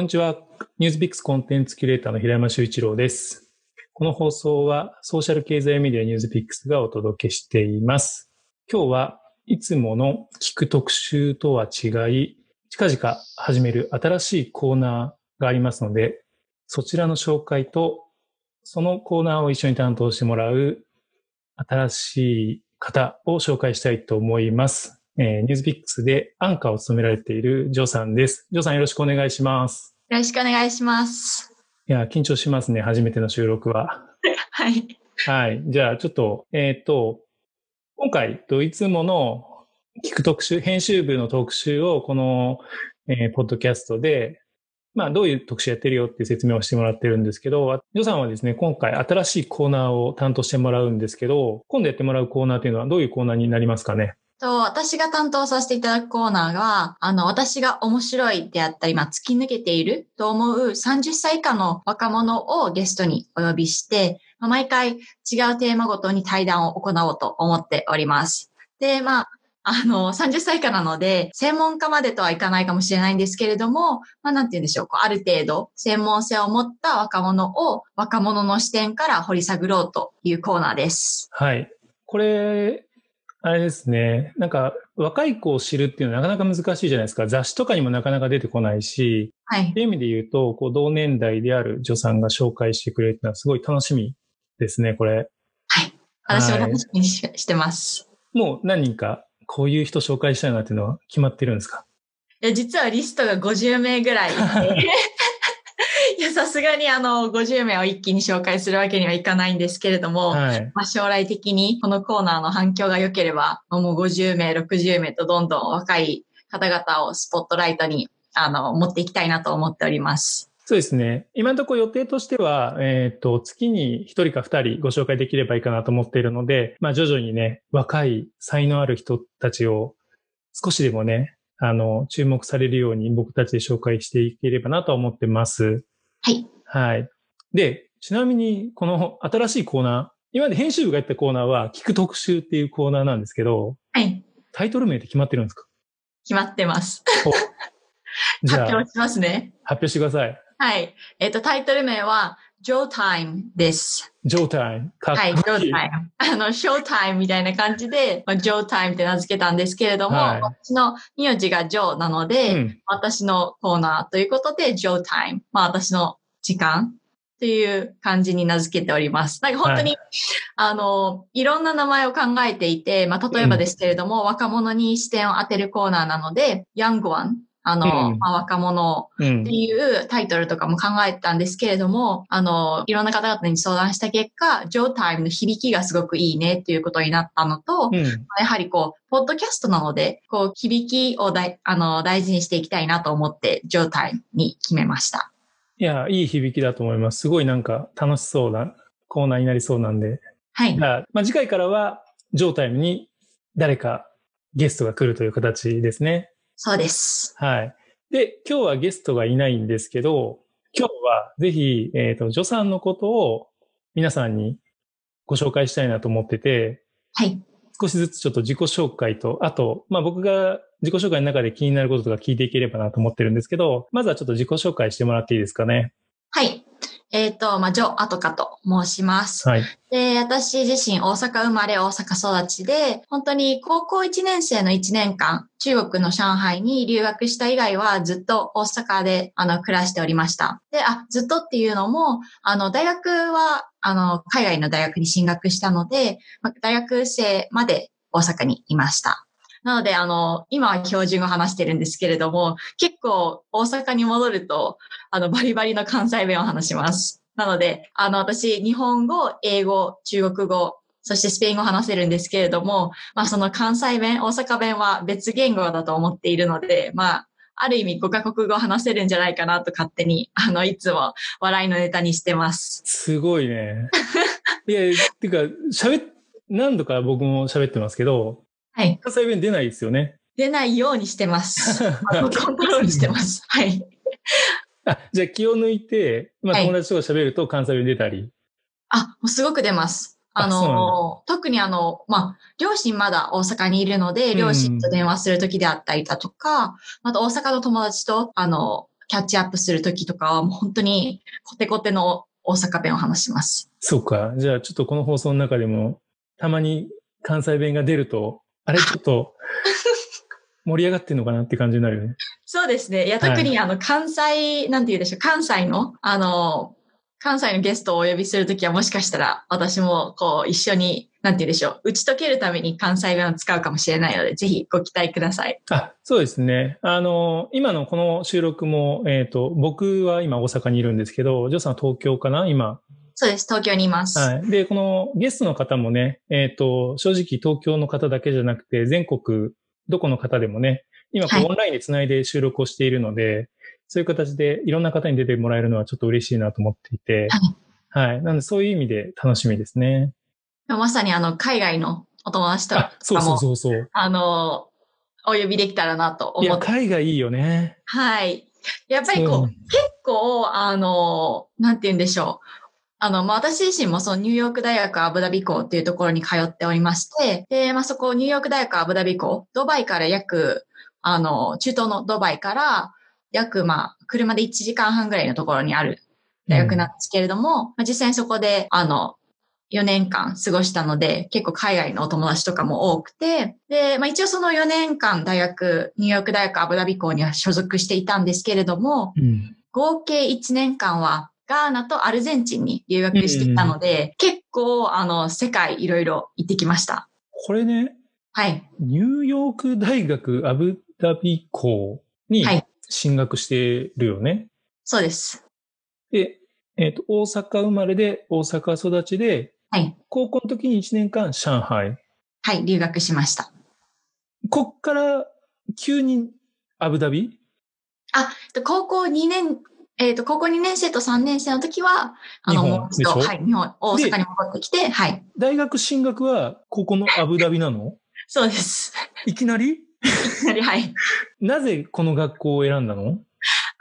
こんにちは。ニュースピックスコンテンツキュレーターの平山修一郎です。この放送はソーシャル経済メディアニュースピックスがお届けしています。今日はいつもの聞く特集とは違い、近々始める新しいコーナーがありますので、そちらの紹介と、そのコーナーを一緒に担当してもらう新しい方を紹介したいと思います。えー、ニュースピックスでアンカーを務められているジョーさんです。ジョーさんよろしくお願いします。よろしくお願いします。いや、緊張しますね。初めての収録は。はい。はい。じゃあ、ちょっと、えっ、ー、と、今回、ドイツもの聞く特集、編集部の特集を、この、えー、ポッドキャストで、まあ、どういう特集やってるよっていう説明をしてもらってるんですけど、ジョさんはですね、今回新しいコーナーを担当してもらうんですけど、今度やってもらうコーナーというのはどういうコーナーになりますかね？と、私が担当させていただくコーナーが、あの、私が面白いであったり、まあ、突き抜けていると思う30歳以下の若者をゲストにお呼びして、まあ、毎回違うテーマごとに対談を行おうと思っております。で、まあ、あの、30歳以下なので、専門家までとはいかないかもしれないんですけれども、まあ、なんて言うんでしょう。ある程度、専門性を持った若者を若者の視点から掘り下げろうというコーナーです。はい。これ、あれですね。なんか、若い子を知るっていうのはなかなか難しいじゃないですか。雑誌とかにもなかなか出てこないし、はい。っていう意味で言うと、こう、同年代である女さんが紹介してくれるっていうのはすごい楽しみですね、これ。はい。私も楽しみにし,、してます。もう何人か、こういう人紹介したいなっていうのは決まってるんですか？いや、実はリストが50名ぐらい いや、さすがにあの、50名を一気に紹介するわけにはいかないんですけれども、はい、まあ将来的にこのコーナーの反響が良ければ、もう50名、60名とどんどん若い方々をスポットライトに、あの、持っていきたいなと思っております。そうですね。今のところ予定としては、えっ、ー、と、月に1人か2人ご紹介できればいいかなと思っているので、まあ徐々にね、若い才能ある人たちを少しでもね、あの、注目されるように僕たちで紹介していければなと思ってます。はい。はい。で、ちなみに、この新しいコーナー、今まで編集部がやったコーナーは、聞く特集っていうコーナーなんですけど、はい。タイトル名って決まってるんですか？決まってます。じゃあ、発表しますね。発表してください。はい。えっ、ー、と、タイトル名は、ジョータイムです。ジョータイム。かっこいい。はい、ジョータイム。あの、ショータイムみたいな感じで、まあ、ジョータイムって名付けたんですけれども、はい、私の名字がジョーなので、うん、私のコーナーということで、ジョータイム。まあ、私の時間っていう感じに名付けております。なんか本当に、はい、あの、いろんな名前を考えていて、まあ、例えばですけれども、うん、若者に視点を当てるコーナーなので、ヤングワン、あの、うん、まあ、若者っていうタイトルとかも考えてたんですけれども、うん、あの、いろんな方々に相談した結果、ジョータイムの響きがすごくいいねっていうことになったのと、うん、やはりこう、ポッドキャストなので、こう、響きをだいあの大事にしていきたいなと思って、ジョータイムに決めました。いや、いい響きだと思います。すごいなんか楽しそうなコーナーになりそうなんで。はい。まあ、次回からは、ジョータイムに誰かゲストが来るという形ですね。そうです。はい。で、今日はゲストがいないんですけど、今日はぜひ、えっ、ー、と、ジョさんのことを皆さんにご紹介したいなと思ってて、はい。少しずつちょっと自己紹介と、あと、まあ僕が自己紹介の中で気になることとか聞いていければなと思ってるんですけど、まずはちょっと自己紹介してもらっていいですかね？はい。えっ、ー、と、まあ、ジョ・アトカと申します。はい。で、私自身大阪生まれ、大阪育ちで、本当に高校1年生の1年間、中国の上海に留学した以外はずっと大阪で、あの、暮らしておりました。で、あ、ずっとっていうのも、あの、大学は、あの、海外の大学に進学したので、大学生まで大阪にいました。なので、あの、今は標準語話してるんですけれども、結構大阪に戻ると、あの、バリバリの関西弁を話します。なので、あの、私、日本語、英語、中国語、そしてスペイン語を話せるんですけれども、まあ、その関西弁、大阪弁は別言語だと思っているので、まあ、ある意味5カ国語を話せるんじゃないかなと勝手に、あの、いつも笑いのネタにしてます。すごいね。いや、ていうか、喋っ、何度か僕も喋ってますけど、はい。関西弁出ないですよね。出ないようにしてます。コントロールしてます。はい。あ、じゃあ気を抜いて、まあ友達とか喋ると関西弁出たり。あ、もうすごく出ます。あの、特にあの、まあ、両親まだ大阪にいるので、両親と電話するときであったりだとか、あと大阪の友達と、あの、キャッチアップするときとかは、もう本当にコテコテの大阪弁を話します。そうか。じゃあちょっとこの放送の中でも、たまに関西弁が出ると、あれちょっと 盛り上がってんのかなって感じになるよね。そうですね。いや、はい特にあの、関西、なんて言うでしょう、関西の、あの、関西のゲストをお呼びするときはもしかしたら私もこう一緒に、なんて言うでしょう、打ち解けるために関西弁を使うかもしれないので、ぜひご期待ください。あ、そうですね。あの、今のこの収録も、えっ、と、僕は今大阪にいるんですけど、ジョーさんは東京かな？今。そうです。東京にいます。はい。で、このゲストの方もね、えっ、と、正直東京の方だけじゃなくて、全国どこの方でもね、今こうはいオンラインでつないで収録をしているので、そういう形でいろんな方に出てもらえるのはちょっと嬉しいなと思っていて、はい。なのでそういう意味で楽しみですね。まさにあの、海外のお友達とあ、そうそうかも、そうそう。あの、お呼びできたらなといや、思って。海外いいよね。はい。やっぱりこう、そう結構、あの、なんて言うんでしょう。あの、まあ、私自身もそのニューヨーク大学アブダビ校っていうところに通っておりまして、で、まあ、そこニューヨーク大学アブダビ校、ドバイから約、あの、中東のドバイから約、まあ、車で1時間半ぐらいのところにある大学なんですけれども、まあ、実際にそこで、あの、4年間過ごしたので、結構海外のお友達とかも多くて、で、まあ一応その4年間大学、ニューヨーク大学アブダビ校には所属していたんですけれども、うん。合計1年間はガーナとアルゼンチンに留学していたので、結構、あの、世界いろいろ行ってきました。これね、はい。ニューヨーク大学アブダビ校にはい進学してるよね。そうです。で、えっ、と、大阪生まれで大阪育ちで、はい。高校の時に1年間上海。はい、留学しました。こっから急にアブダビ？あ、で高校2年、えっ、と、高校2年生と3年生の時は、あの、もう一度、はい、日本、大阪に戻ってきて、はい。大学進学はここのアブダビなの？そうです。いきなり？はい。なぜこの学校を選んだの？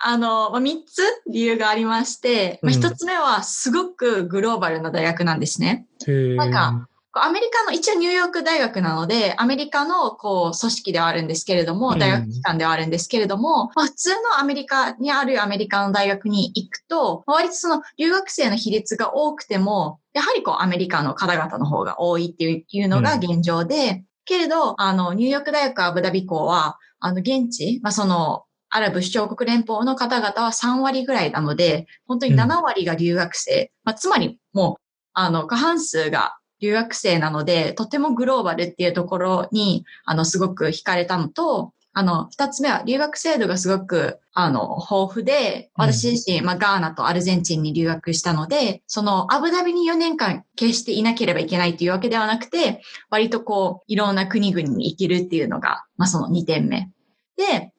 あの、まあ、3つ理由がありまして、まあ、うん1つ目はすごくグローバルな大学なんですね。へーなんかアメリカの、一応ニューヨーク大学なので、アメリカのこう組織ではあるんですけれども、うん。大学機関ではあるんですけれども、まあ、普通のアメリカにあるアメリカの大学に行くと、まあ割とその留学生の比率が多くても、やはりこうアメリカの方々の方が多いっていうのが現状で、けれど、あの、ニューヨーク大学アブダビ校は、あの、現地、まあ、その、アラブ首長国連邦の方々は3割ぐらいなので、本当に7割が留学生。まあ、つまり、もう、あの、過半数が留学生なので、とてもグローバルっていうところに、あの、すごく惹かれたのと、あの、二つ目は留学制度がすごく、あの、豊富で、私自身、まあ、ガーナとアルゼンチンに留学したので、その、アブダビに4年間決していなければいけないというわけではなくて、割とこう、いろんな国々に行けるっていうのが、まあ、その2点目。で、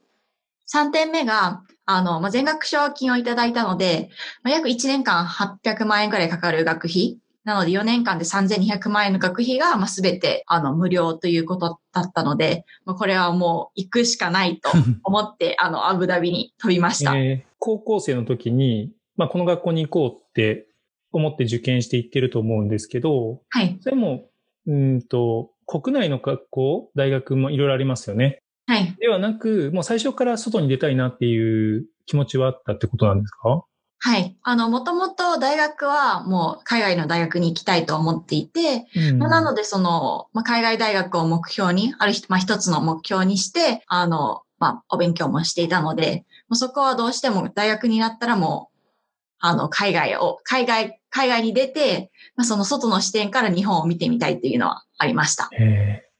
3点目が、あの、まあ、全額奨金をいただいたので、まあ、約1年間800万円くらいかかる学費。なので4年間で3200万円の学費が、まあ、全て、あの、無料ということだったので、まあ、これはもう行くしかないと 思って、あの、アブダビに飛びました。えー高校生の時に、まあ、この学校に行こうって思って受験していってると思うんですけど、はい。それも、うーんと、国内の学校、大学もいろいろありますよね。はい。ではなく、もう最初から外に出たいなっていう気持ちはあったってことなんですか？はい。あの、もともと大学はもう海外の大学に行きたいと思っていて、うんまあなので、その、まあ、海外大学を目標に、ある日、まあ、一つの目標にして、あの、まあ、お勉強もしていたので、もうそこはどうしても大学になったらもう、あの、海外を、海外、海外に出て、まあ、その外の視点から日本を見てみたいっていうのはありました。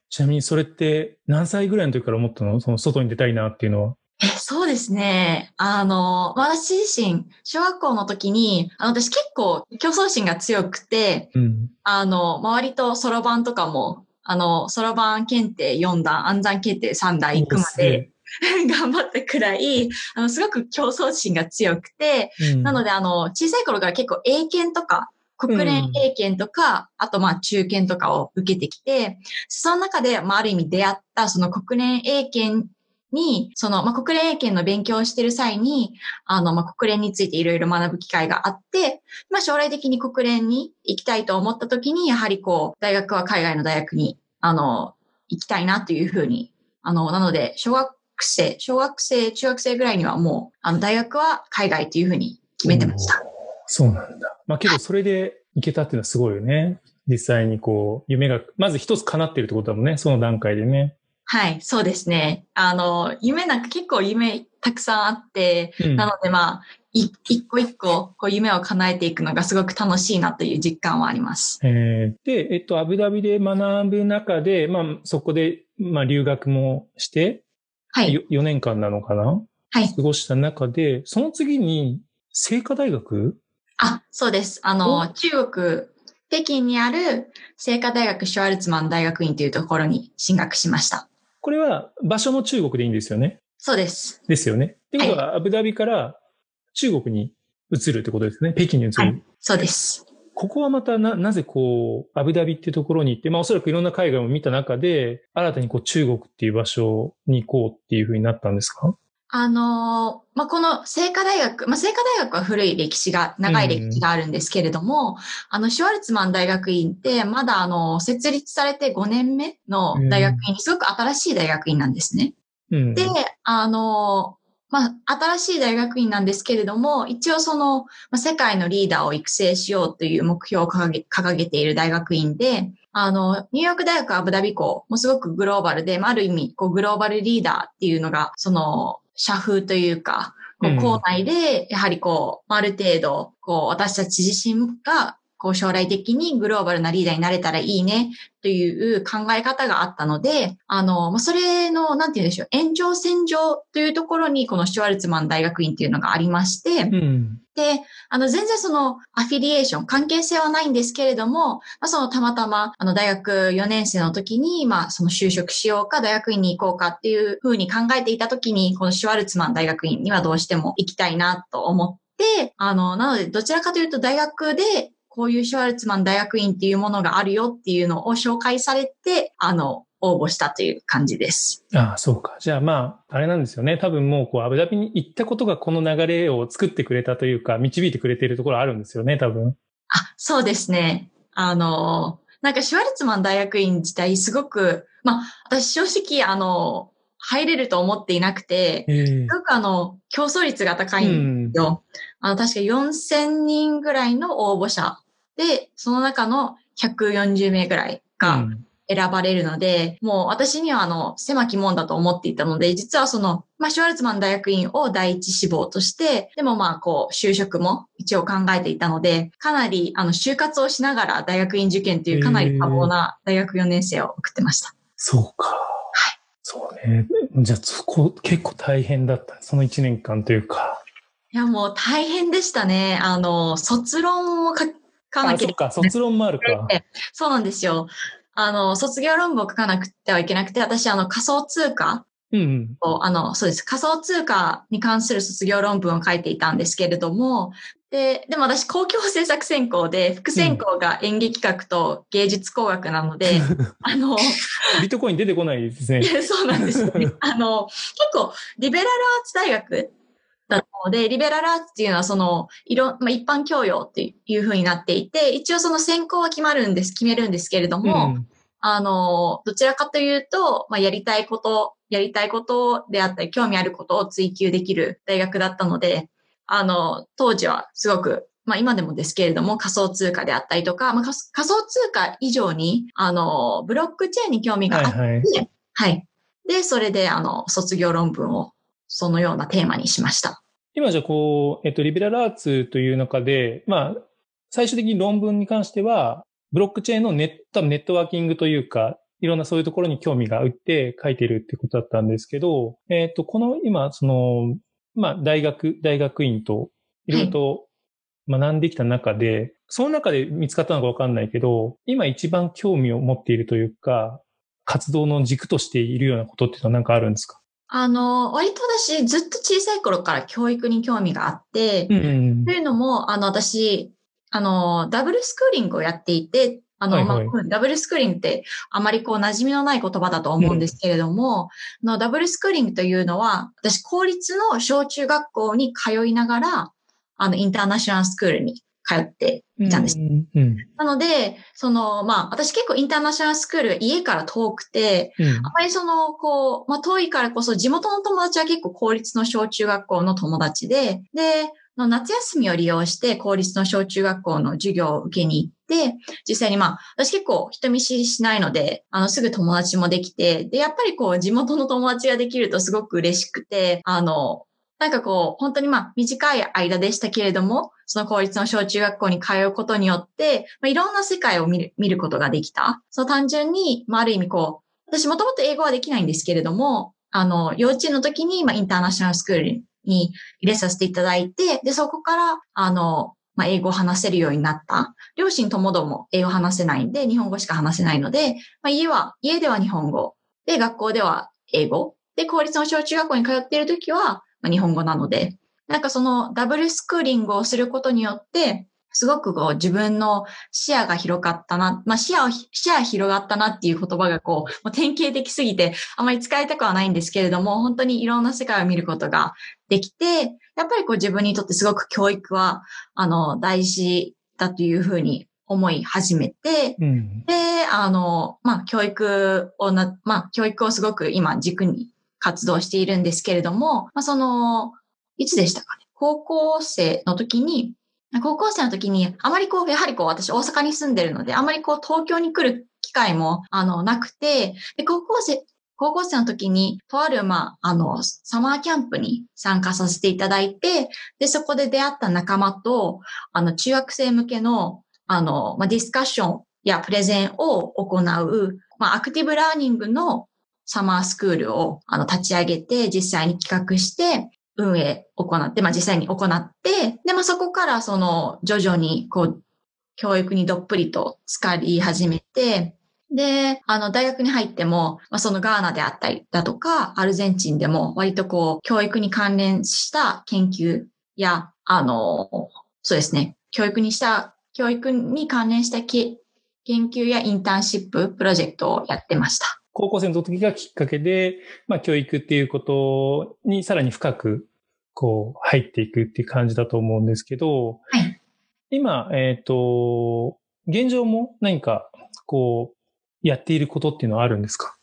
ちなみにそれって何歳ぐらいの時から思ったの？その外に出たいなっていうのは。え、そうですね。あの、私自身、小学校の時に、あの、私結構競争心が強くて、うん。あの、周りとそろばんとかも、あの、そろばん検定4段、暗算検定3段行くまで、頑張ったくらい、あの、すごく競争心が強くて、なので、で、あの、小さい頃から結構英検とか、国連英検とか、あとまあ中検とかを受けてきて、その中で、まあある意味出会ったその国連英検に、その、まあ国連英検の勉強をしている際に、あの、まあ国連についていろいろ学ぶ機会があって、まあ将来的に国連に行きたいと思った時に、やはりこう、大学は海外の大学に、あの、行きたいなというふうに、あの、なので、小学生、小学生、中学生ぐらいにはもう、あの、大学は海外というふうに決めてました。そうなんだ。まあけどそれで行けたっていうのはすごいよね。実際にこう、夢が、まず一つ叶ってるってことだもんね。その段階でね。はい、そうですね。あの、夢なんか結構夢たくさんあって、うんなのでまあ、い一個一個こう夢を叶えていくのがすごく楽しいなという実感はあります。えーで、えっと、アブダビで学ぶ中で、まあ、そこで、まあ、留学もして、はい。よ4年間なのかな？はい。過ごした中で、その次に、聖火大学？あ、そうです。あの、中国、北京にある聖火大学シュワルツマン大学院というところに進学しました。これは場所も中国でいいんですよね。そうです。ですよね。ってことは、アブダビから中国に移るってことですね。北京に移る。はいそうです。ここはまたな、なぜこう、アブダビっていうところに行って、まあおそらくいろんな海外を見た中で、新たにこう中国っていう場所に行こうっていうふうになったんですか？あのーまあ、この聖火大学、まあ、聖火大学は古い歴史が、長い歴史があるんですけれども、あの、シュワルツマン大学院って、まだあの、設立されて5年目の大学院、すごく新しい大学院なんですね。うん。で、あの、まあ、新しい大学院なんですけれども、一応その、まあ、世界のリーダーを育成しようという目標を掲げ掲げている大学院で、あの、ニューヨーク大学アブダビ校もすごくグローバルで、まあ、ある意味、こう、グローバルリーダーっていうのが、その、社風というか、こう校内で、やはりこう、ある程度、こう、私たち自身が、こう、将来的にグローバルなリーダーになれたらいいね、という考え方があったので、あの、まあそれの、なんて言うんでしょう、延長線上というところに、このシュワルツマン大学院っていうのがありまして、うん。で、あの、全然その、アフィリエーション、関係性はないんですけれども、まあ、その、たまたま、あの、大学4年生の時に、まあ、その、就職しようか、大学院に行こうかっていうふうに考えていた時に、このシュワルツマン大学院にはどうしても行きたいなと思って、あの、なので、どちらかというと、大学で、こういうシュワルツマン大学院っていうものがあるよっていうのを紹介されて、あの、応募したという感じです。ああ、そうか。じゃあまあ、あれなんですよね。多分もう、こう、アブダビに行ったことがこの流れを作ってくれたというか、導いてくれているところあるんですよね、多分。あ、そうですね。あの、なんかシュワルツマン大学院自体すごく、まあ、私正直、あの、入れると思っていなくて、ええすごくあの、競争率が高いんですよ。あの、確か4000人ぐらいの応募者で、その中の140名ぐらいがうん選ばれるので、もう私にはあの、狭き門だと思っていたので、実はその、まあ、シュワルツマン大学院を第一志望として、でもまあ、こう、就職も一応考えていたので、かなり、あの、就活をしながら大学院受験というかなり多忙な大学4年生を送ってました。そうか。そうね。じゃあ、そこ結構大変だった。その1年間というか。いや、もう大変でしたね。あの、卒論を書かなあ、きゃいけないそっか。卒論もあるか。そうなんですよ。あの、卒業論文を書かなくてはいけなくて、私、あの、仮想通貨うん。を、あの、そうです。仮想通貨に関する卒業論文を書いていたんですけれども、で、でも私、公共政策専攻で、副専攻が演劇学と芸術工学なので、あの、ビットコイン出てこないですねそうなんですよね。あの、結構、リベラルアーツ大学だったので、リベラルアーツっていうのは、その、いろ、まあ、一般教養っていう風になっていて、一応その専攻は決まるんです、決めるんですけれども、うんあの、どちらかというと、まあ、やりたいこと、やりたいことであったり、興味あることを追求できる大学だったので、あの、当時はすごく、まあ今でもですけれども仮想通貨であったりとか、まあ、仮仮想通貨以上に、あの、ブロックチェーンに興味があって、はいはい。はい。で、それで、あの、卒業論文をそのようなテーマにしました。今じゃこう、えっと、リベラルアーツという中で、まあ、最終的に論文に関しては、ブロックチェーンのネット、ネットワーキングというか、いろんなそういうところに興味があって書いてるってことだったんですけど、えっと、この今、その、まあ、大学、大学院と、いろいろと学んできた中で、その中で見つかったのかわかんないけど、今一番興味を持っているというか、活動の軸としているようなことっていうのは何かあるんですか？あの、割と私、ずっと小さい頃から教育に興味があって、うんうんというのも、あの、私、あの、ダブルスクーリングをやっていて、あの、はいはい。まあ、ダブルスクーリングってあまりこう馴染みのない言葉だと思うんですけれども、あのダブルスクーリングというのは、私、公立の小中学校に通いながら、あの、インターナショナルスクールに通っていたんです。うんうんなので、その、まあ、私結構インターナショナルスクールが家から遠くて、うんあまりその、こう、まあ、遠いからこそ地元の友達は結構公立の小中学校の友達で、で、の夏休みを利用して公立の小中学校の授業を受けに行って、実際にまあ、私結構人見知りしないので、あの、すぐ友達もできて、で、やっぱりこう、地元の友達ができるとすごく嬉しくて、あの、なんかこう、本当にまあ、短い間でしたけれども、その公立の小中学校に通うことによって、まあ、いろんな世界を見る見ることができた。そう単純に、まあ、ある意味こう、私もともと英語はできないんですけれども、あの、幼稚園の時に、まあ、インターナショナルスクールに入れさせていただいて、で、そこから、あの、まあ、英語を話せるようになった。両親ともども英語話せないんで、日本語しか話せないので、まあ、家は、家では日本語。で、学校では英語。で、公立の小中学校に通っている時は、日本語なので、なんかそのダブルスクーリングをすることによって、すごくこう自分の視野が広かったな、まあ視野を、視野広がったなっていう言葉がこう、もう典型的すぎてあまり使いたくはないんですけれども、本当にいろんな世界を見ることができて、やっぱりこう自分にとってすごく教育は、あの、大事だというふうに思い始めて、うん。で、あの、まあ、教育をな、まあ、教育をすごく今軸に活動しているんですけれども、まあ、その、いつでしたかね？高校生の時に、高校生の時に、あまりこう、やはりこう、私大阪に住んでるので、あまりこう、東京に来る機会も、あの、なくて、で、高校生、高校生の時に、とある、まあ、あの、サマーキャンプに参加させていただいて、で、そこで出会った仲間と、あの、中学生向けの、あの、まあ、ディスカッションやプレゼンを行う、まあ、アクティブラーニングのサマースクールをあの立ち上げて、実際に企画して、運営行って、まあ、実際に行って、で、まあ、そこからその徐々にこう、教育にどっぷりと浸かり始めて、で、あの、大学に入っても、まあ、そのガーナであったりだとか、アルゼンチンでも割とこう、教育に関連した研究や、あの、そうですね、教育にした、教育に関連した研究やインターンシップ、プロジェクトをやってました。高校生の時がきっかけで、まあ教育っていうことにさらに深くこう入っていくっていう感じだと思うんですけど、はい。今、えっ、と、現状も何かこうやっていることっていうのはあるんですか？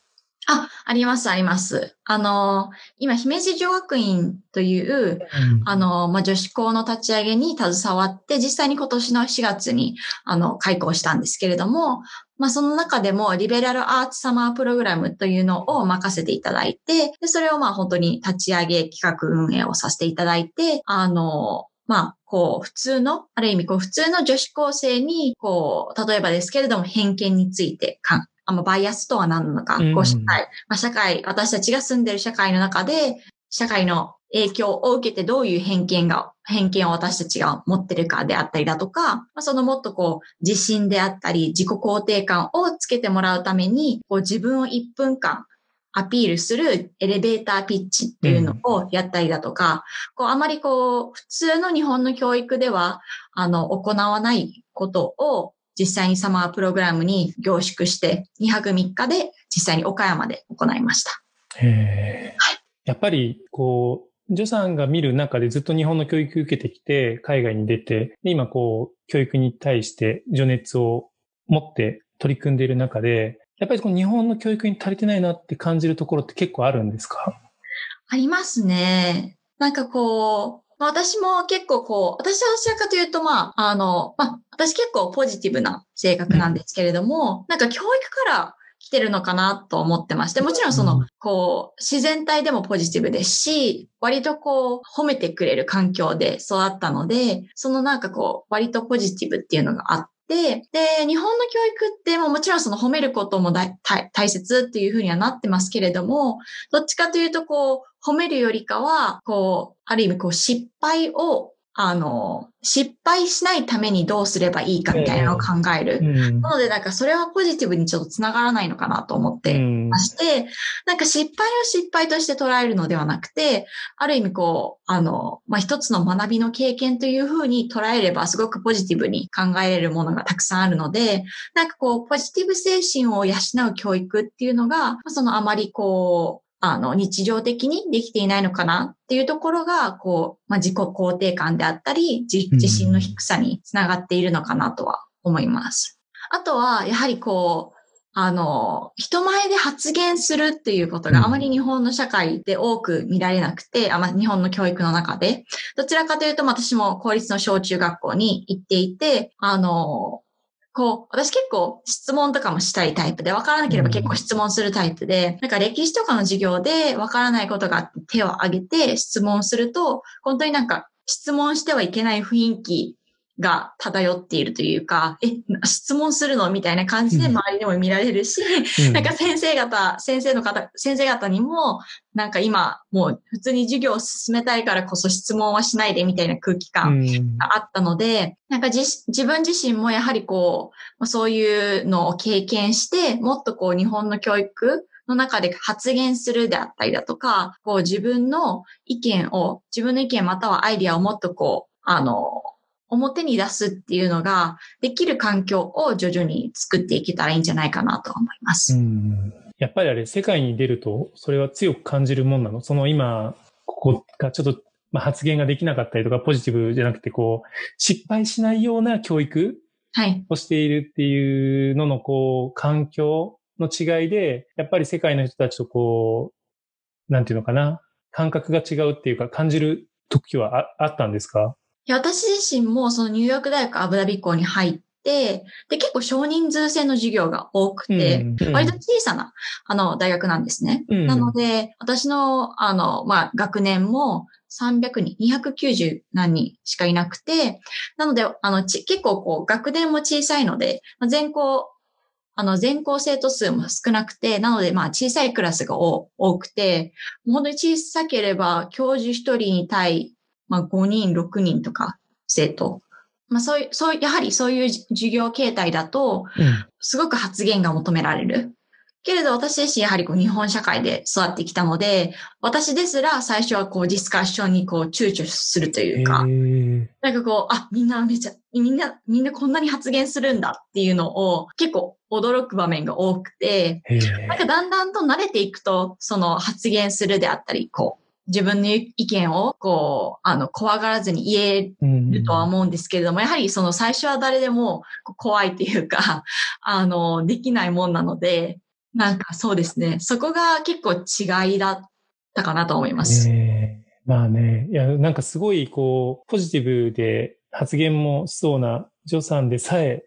あ、あります、あります。あの、今、姫路女学院という、あの、まあ、女子校の立ち上げに携わって、実際に今年の4月に、あの、開校したんですけれども、まあ、その中でも、リベラルアーツサマープログラムというのを任せていただいて、で、それをまあ、本当に立ち上げ、企画運営をさせていただいて、あの、まあ、こう、普通の、ある意味、こう、普通の女子高生に、こう、例えばですけれども、偏見についてかん、あの、バイアスとは何なのか、うんこう、社会、まあ、社会、私たちが住んでる社会の中で、社会の影響を受けてどういう偏見が、偏見を私たちが持ってるかであったりだとか、まあ、そのもっとこう、自信であったり、自己肯定感をつけてもらうために、こう自分を1分間アピールするエレベーターピッチっていうのをやったりだとか、こう、あまりこう、普通の日本の教育では、あの、行わないことを、実際にサマープログラムに凝縮して、2泊3日で実際に岡山で行いました。へーやっぱり、こう、ジョさんが見る中でずっと日本の教育受けてきて、海外に出て、で今こう、教育に対して情熱を持って取り組んでいる中で、やっぱりこの日本の教育に足りてないなって感じるところって結構あるんですか？ありますね。なんかこう、まあ私も結構こう、私はどちらかというと、まあ、あの、まあ、私結構ポジティブな性格なんですけれども、なんか教育から来てるのかなと思ってまして、もちろんその、うん。こう、自然体でもポジティブですし、割とこう、褒めてくれる環境で育ったので、そのなんかこう、割とポジティブっていうのがあっで、で、日本の教育ってももちろんその褒めることも大大大切っていうふうにはなってますけれども、どっちかというとこう、褒めるよりかは、こう、ある意味こう、失敗を、あの、失敗しないためにどうすればいいかみたいなのを考える。んなのでなんかそれはポジティブにちょっとつながらないのかなと思ってうんまして、なんか失敗を失敗として捉えるのではなくて、ある意味こう、あの、まあ、一つの学びの経験というふうに捉えればすごくポジティブに考えれるものがたくさんあるので、なんかこう、ポジティブ精神を養う教育っていうのが、まあそのあまりこう、あの、日常的にできていないのかなっていうところが、こう、まあ、自己肯定感であったり、自自信の低さにつながっているのかなとは思います。あとは、やはりこう、あの、人前で発言するっていうことがあまり日本の社会で多く見られなくて、あま日本の教育の中で、どちらかというと私も公立の小中学校に行っていて、あの、こう、私結構質問とかもしたいタイプで、わからなければ結構質問するタイプで、なんか歴史とかの授業でわからないことがあって手を挙げて質問すると、本当になんか質問してはいけない雰囲気が漂っているというか、え、質問するのみたいな感じで周りでも見られるし、うん。なんか先生方、先生の方、先生方にも、なんか今、もう普通に授業を進めたいからこそ質問はしないでみたいな空気感うん。があったので、なんか自自分自身もやはりこう、まあそういうのを経験して、もっとこう日本の教育の中で発言するであったりだとか、こう自分の意見を、自分の意見またはアイディアをもっとこう、あの、表に出すっていうのができる環境を徐々に作っていけたらいいんじゃないかなと思います。うんやっぱりあれ、世界に出ると、それは強く感じるもんなの？その今、ここがちょっと、まあ、発言ができなかったりとか、ポジティブじゃなくて、こう、失敗しないような教育はい。をしているっていうのの、こう、環境の違いで、やっぱり世界の人たちとこう、なんていうのかな、感覚が違うっていうか、感じる時はああったんですか？いや私自身もそのニューヨーク大学アブダビ校に入って、で、結構少人数制の授業が多くて、うん割と小さな、あの、大学なんですね。うんなので、私の、あの、まあ、学年も300人、290何人しかいなくて、なので、あの、ち結構こう、学年も小さいので、まあ全校、あの、全校生徒数も少なくて、なので、まあ、小さいクラスが多多くて、もう本当に小さければ、教授一人に対、まあ、5人、6人とか、生徒。まあ、そういう、そう、やはりそういう授業形態だと、うん。すごく発言が求められる。けれど私自身やはりこう日本社会で育ってきたので、私ですら最初はこうディスカッションにこう躊躇するというか、なんかこう、あ、みんなめちゃ、みんな、みんなこんなに発言するんだっていうのを結構驚く場面が多くて、なんかだんだんと慣れていくと、その発言するであったり、こう、自分の意見をこう、あの、怖がらずに言えうんるとは思うんですけれども、やはりその最初は誰でも怖いっていうか、あの、できないもんなので、なんかそうですね。そこが結構違いだったかなと思います。まあね、いや、なんかすごい、こう、ポジティブで発言もしそうなジョさんでさえ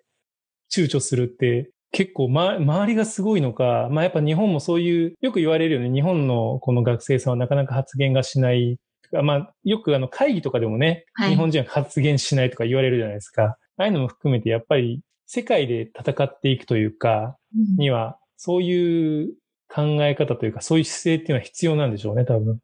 躊躇するって、結構、ま、周りがすごいのか、まあやっぱ日本もそういう、よく言われるよね。日本のこの学生さんはなかなか発言がしない。まあ、よくあの会議とかでもね、はい日本人は発言しないとか言われるじゃないですか。ああいうのも含めて、やっぱり世界で戦っていくというか、うんには、そういう考え方というか、そういう姿勢っていうのは必要なんでしょうね、多分。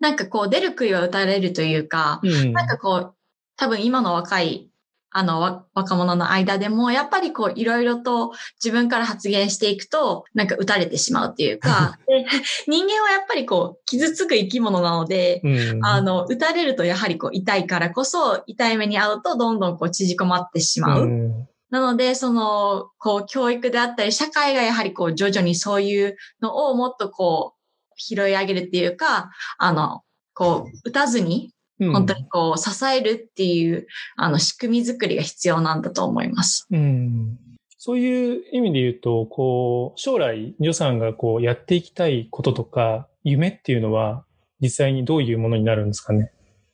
なんかこう出る杭は打たれるというか、うん。なんかこう、多分今の若い、あの、わ若者の間でも、やっぱりこう、いろいろと自分から発言していくと、なんか打たれてしまうっていうか、で人間はやっぱりこう、傷つく生き物なので、うん、あの、打たれるとやはりこう、痛いからこそ、痛い目に遭うと、どんどんこう、縮こまってしまう。んなので、その、こう、教育であったり、社会がやはりこう、徐々にそういうのをもっとこう、拾い上げるっていうか、あの、こう、打たずに、うん本当にこう、支えるっていう、あの、仕組み作りが必要なんだと思います。うん。そういう意味で言うと、こう、将来、ジョさんがこう、やっていきたいこととか、夢っていうのは、実際にどういうものになるんですかね？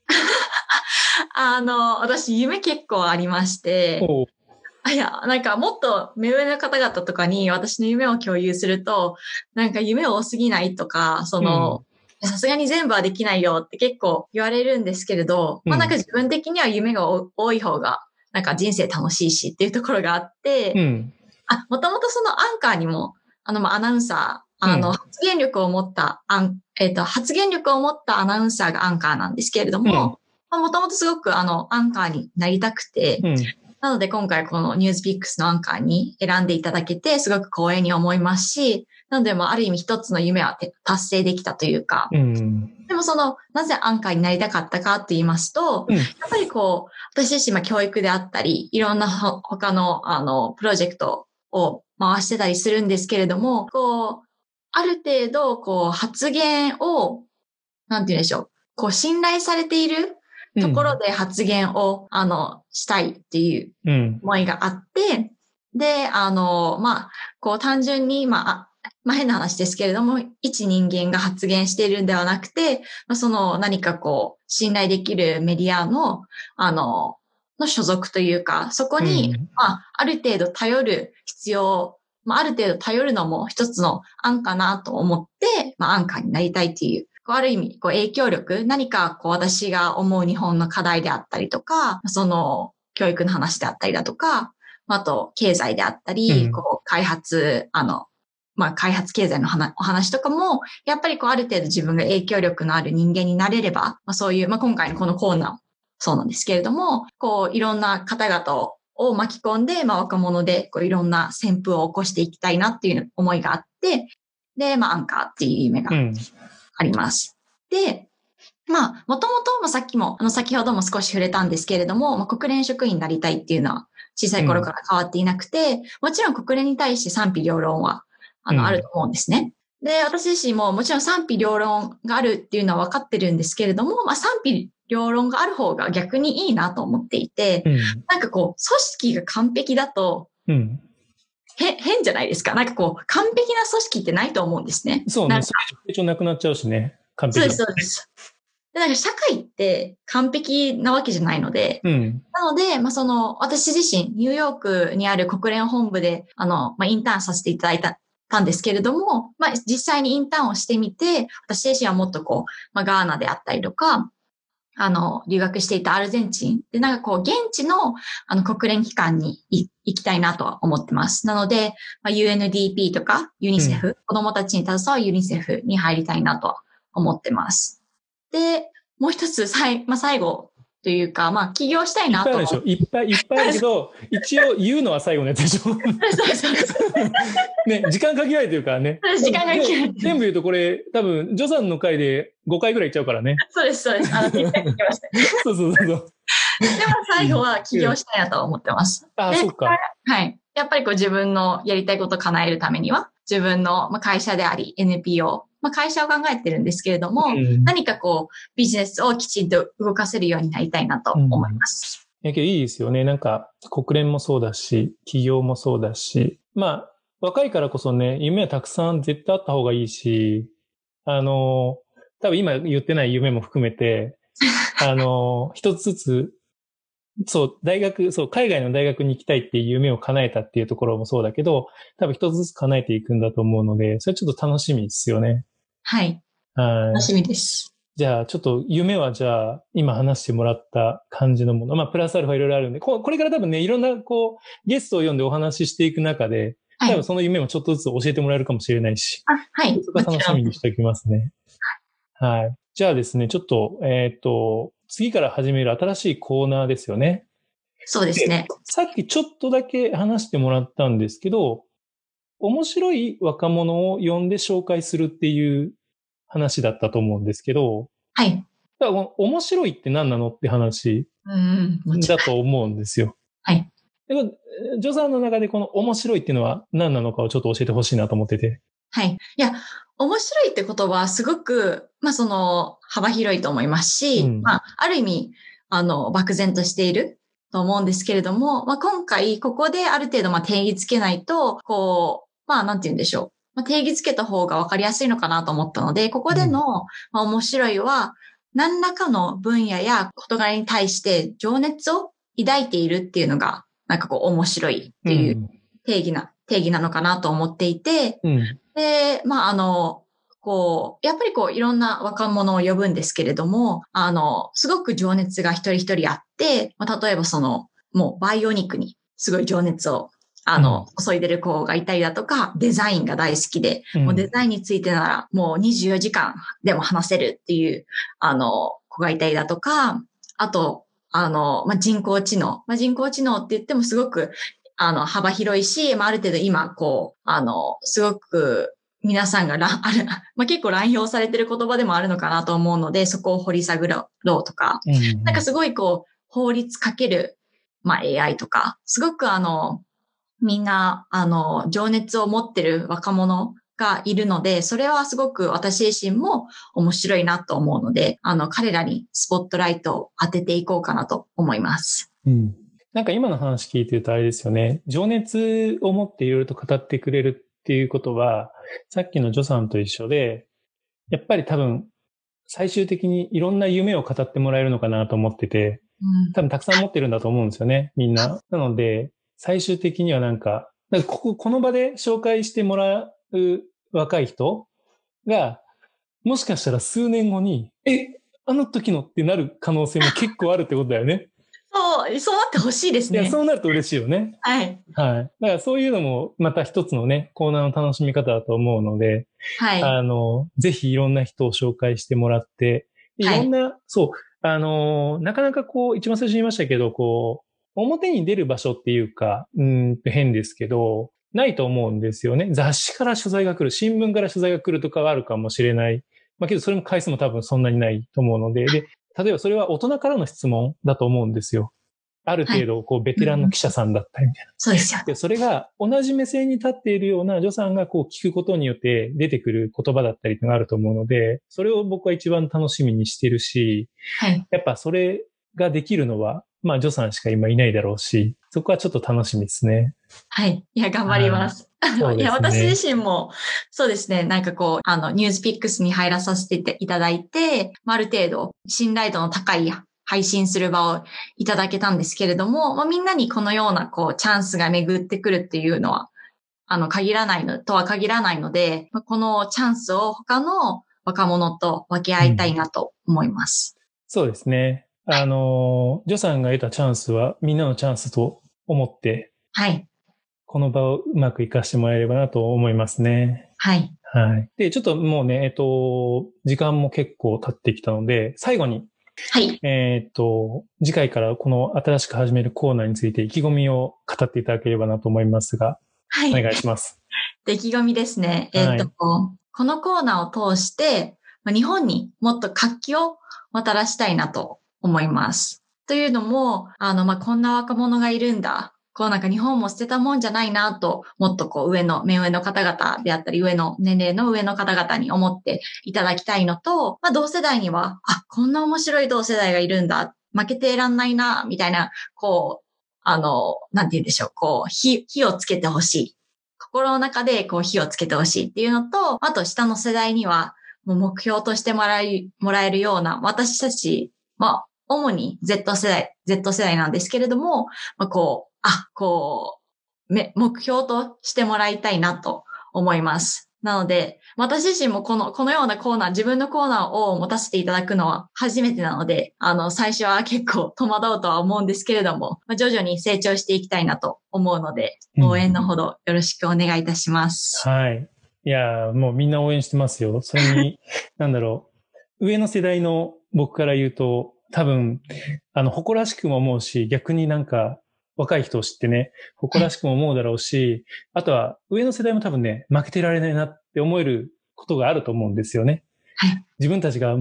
あの、私、夢結構ありまして、いや、なんかもっと目上の方々とかに私の夢を共有すると、なんか夢多すぎないとか、その、さすがに全部はできないよって結構言われるんですけれど、まあうんなんか自分的には夢が多多い方が、なんか人生楽しいしっていうところがあって、うん。あ、もともとそのアンカーにも、あの、まあアナウンサー、あの、うん発言力を持ったアン、えっ、と、発言力を持ったアナウンサーがアンカーなんですけれども、もともとすごくあの、アンカーになりたくて、うん。なので今回このニュースピックスのアンカーに選んでいただけて、すごく光栄に思いますし、なのでまあある意味一つの夢はて達成できたというか、うん。でもその、なぜアンカーになりたかったかと言いますと、うんやっぱりこう、私自身は教育であったり、いろんなほ他の、あの、プロジェクトを回してたりするんですけれども、こう、ある程度、こう、発言を、なんて言うんでしょう。こう、信頼されているところで発言を、あの、したいっていううん。思いがあって、で、あの、まあ、こう単純に、まあ、あまあ変な話ですけれども、一人間が発言しているんではなくて、まあ、その何かこう、信頼できるメディアの、あの、の所属というか、そこに、うん。まあ、ある程度頼る必要、まあ、ある程度頼るのも一つの案かなと思って、まあ、案下になりたいっていう、こうある意味、こう影響力、何かこう私が思う日本の課題であったりとか、その教育の話であったりだとか、あと経済であったり、うん。こう開発、あの、まあ、開発経済の話お話とかも、やっぱりこうある程度自分が影響力のある人間になれれば、まあ、そういう、まあ、今回のこのコーナーもそうなんですけれども、こういろんな方々を巻き込んで、まあ、若者でこういろんな旋風を起こしていきたいなっていう思いがあって、で、まあ、アンカーっていう夢がうん。あります。で、まあ、もともともさっきも、あの、先ほども少し触れたんですけれども、まあ、国連職員になりたいっていうのは小さい頃から変わっていなくて、もちろん国連に対して賛否両論は、あの、うんあると思うんですね。で、私自身ももちろん賛否両論があるっていうのは分かってるんですけれども、まあ、賛否両論がある方が逆にいいなと思っていて、うん。なんかこう、組織が完璧だと、うん。へ、変じゃないですか。なんかこう、完璧な組織ってないと思うんですね。そうね。成長なくなっちゃうしね。完そうです、璧だそうです。で、なんか社会って完璧なわけじゃないので、うん。なので、まあ、その、私自身、ニューヨークにある国連本部で、あの、まあ、インターンさせていただいた、たんですけれども、まあ、実際にインターンをしてみて、私自身はもっとこう、まあ、ガーナであったりとか、あの、留学していたアルゼンチンで、なんかこう、現地の、あの、国連機関にい行きたいなとは思ってます。なので、まあ、UNDP とか、ユニセフ、子供たちに携わるユニセフに入りたいなとは思ってます。で、もう一つ、さい、まあ、最後というか、まあ、起業したいなと思ってるでしょいっぱいいっぱいあるけど、一応言うのは最後のやつでしょそうそうそう ね、時間限られてるからね。時間が切れて全部言うとこれ、多分、ジョさんの回で5回ぐらいいっちゃうからね。そうです、そうです。あの、ました。でそうそうそうそう。も最後は起業したいなと思ってます。あそっか。はい。やっぱりこう自分のやりたいことを叶えるためには、自分のまあ会社であり、NPO、まあ、会社を考えてるんですけれども、うん何かこう、ビジネスをきちんと動かせるようになりたいなと思います。いやけどいいですよね。なんか、国連もそうだし、企業もそうだし、まあ、若いからこそね、夢はたくさん絶対あった方がいいし、あの、多分今言ってない夢も含めて、あの、一つずつ、そう、大学、そう、海外の大学に行きたいっていう夢を叶えたっていうところもそうだけど、多分一つずつ叶えていくんだと思うので、それちょっと楽しみですよね。はい。はい楽。しみです。じゃあ、ちょっと夢はじゃあ、今話してもらった感じのもの。まあ、プラスアルファいろいろあるんで、ここれから多分ね、いろんな、こう、ゲストを呼んでお話ししていく中で、はい多分。その夢もちょっとずつ教えてもらえるかもしれないし、あはい。そこは楽しみにしておきますね。はい。じゃあですね、ちょっと、えっ、と、次から始める新しいコーナーですよね。そうですね。さっきちょっとだけ話してもらったんですけど、面白い若者を呼んで紹介するっていう話だったと思うんですけど、はい。だから面白いって何なのって話。だと思うんですよ。はい。でもジョさんの中でこの面白いっていうのは何なのかをちょっと教えてほしいなと思ってて。はい。いや、面白いって言葉はすごく、まあその、幅広いと思いますし、うんまあ、ある意味、あの、漠然としていると思うんですけれども、まあ今回、ここである程度、まあ定義つけないと、こう、まあなんて言うんでしょう。まあ、定義つけた方が分かりやすいのかなと思ったので、ここでの、まあ、面白いは、何らかの分野や事柄に対して情熱を抱いているっていうのが、なんかこう面白いっていう定義な、定義なのかなと思っていて、うん。うん。で、まあ、あの、こう、やっぱりこう、いろんな若者を呼ぶんですけれども、あの、すごく情熱が一人一人あって、まあ、例えばその、もうバイオニックにすごい情熱を、あの、注いでる子がいたりだとか、デザインが大好きで、もうデザインについてならもう24時間でも話せるっていう、あの、子がいたりだとか、あと、あの、まあ、人工知能。まあ、人工知能って言ってもすごく、あの、幅広いし、まあ、ある程度今、こう、あの、すごく皆さんがら、ある、まあ、結構乱用されてる言葉でもあるのかなと思うので、そこを掘り下げろうとか、うん。なんかすごいこう、法律かける、まあ AI とか、すごくあの、みんな、あの、情熱を持ってる若者がいるので、それはすごく私自身も面白いなと思うので、あの、彼らにスポットライトを当てていこうかなと思います。うん。なんか今の話聞いてるとあれですよね。情熱を持っていろいろと語ってくれるっていうことは、さっきのジョさんと一緒で、やっぱり多分、最終的にいろんな夢を語ってもらえるのかなと思ってて、多分たくさん持ってるんだと思うんですよね、みんな。なので、最終的にはなんか、なんかここ、この場で紹介してもらう若い人が、もしかしたら数年後に、え、あの時のってなる可能性も結構あるってことだよね。そう、そうなってほしいですね。いや、そうなると嬉しいよね。はい。はい。だからそういうのもまた一つのね、コーナーの楽しみ方だと思うので、はい。あの、ぜひいろんな人を紹介してもらって、いろんな、はい、そう、あの、なかなかこう、一番最初に言いましたけど、こう、表に出る場所っていうか、うん変ですけど、ないと思うんですよね。雑誌から取材が来る、新聞から取材が来るとかはあるかもしれない。まあけどそれも回数も多分そんなにないと思うので、で、例えばそれは大人からの質問だと思うんですよ。ある程度、こう、ベテランの記者さんだったりみたいな。そうですよ。で、それが同じ目線に立っているような助さんがこう聞くことによって出てくる言葉だったりってのがあると思うので、それを僕は一番楽しみにしてるし、はい。やっぱそれができるのは、まあ、助さんしか今いないだろうし、そこはちょっと楽しみですね。はい。いや、頑張ります。いや、私自身も、そうですね、なんかこう、あの、ニュースピックスに入らさせていただいて、ある程度、信頼度の高い配信する場をいただけたんですけれども、まあ、みんなにこのような、こう、チャンスが巡ってくるっていうのは、あの、限らないの、とは限らないので、まあ、このチャンスを他の若者と分け合いたいなと思います。うん、そうですね。あの、ジョさんが得たチャンスはみんなのチャンスと思って、はい。この場をうまく活かしてもらえればなと思いますね。はい。はい。で、ちょっともうね、えっと、時間も結構経ってきたので、最後に、はい。えっと、次回からこの新しく始めるコーナーについて意気込みを語っていただければなと思いますが、はい。お願いします。意気込みですね。えっと、はい、このコーナーを通して、日本にもっと活気をもたらしたいなと思います。というのも、あの、まあ、こんな若者がいるんだ。こうなんか日本も捨てたもんじゃないなと、もっとこう上の、目上の方々であったり、上の年齢の上の方々に思っていただきたいのと、まあ同世代には、あ、こんな面白い同世代がいるんだ。負けていらんないな、みたいな、こう、あの、なんて言うんでしょう、こう、火、火をつけてほしい。心の中でこう火をつけてほしいっていうのと、あと下の世代には、もう目標としてもらい、もらえるような、私たち、まあ、主に Z 世代、Z 世代なんですけれども、まあ、こう、あ、こう、目標としてもらいたいなと思います。なので、私自身もこの、このようなコーナー、自分のコーナーを持たせていただくのは初めてなので、あの、最初は結構戸惑うとは思うんですけれども、まあ、徐々に成長していきたいなと思うので、応援のほどよろしくお願いいたします。うん、はい。いや、もうみんな応援してますよ。それに、なんだろう、上の世代の僕から言うと、多分、あの、誇らしくも思うし、逆になんか、若い人を知ってね、誇らしくも思うだろうし、あとは上の世代も多分ね、負けてられないなって思えることがあると思うんですよね。はい。自分たちが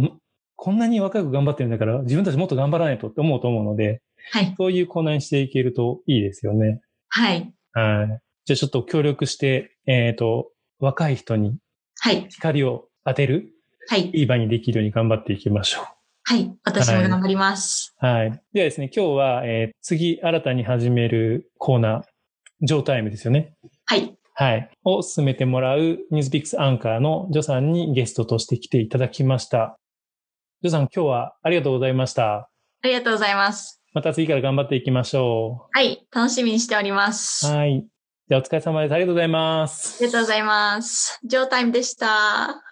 こんなに若く頑張ってるんだから、自分たちもっと頑張らないとって思うと思うので、はい。そういうコーナーにしていけるといいですよね。はい。はい。じゃあちょっと協力して、えっ、ー、と、若い人に、はい。光を当てる、はい。いい場にできるように頑張っていきましょう。はい。私も頑張ります。はい。はい、ではですね、今日は、えー、次新たに始めるコーナー、ジョータイムですよね。はい。はい。を進めてもらうニュースピックスアンカーのジョさんにゲストとして来ていただきました。ジョさん、今日はありがとうございました。ありがとうございます。また次から頑張っていきましょう。はい。楽しみにしております。はい。じゃあお疲れ様です。ありがとうございます。ありがとうございます。ジョータイムでした。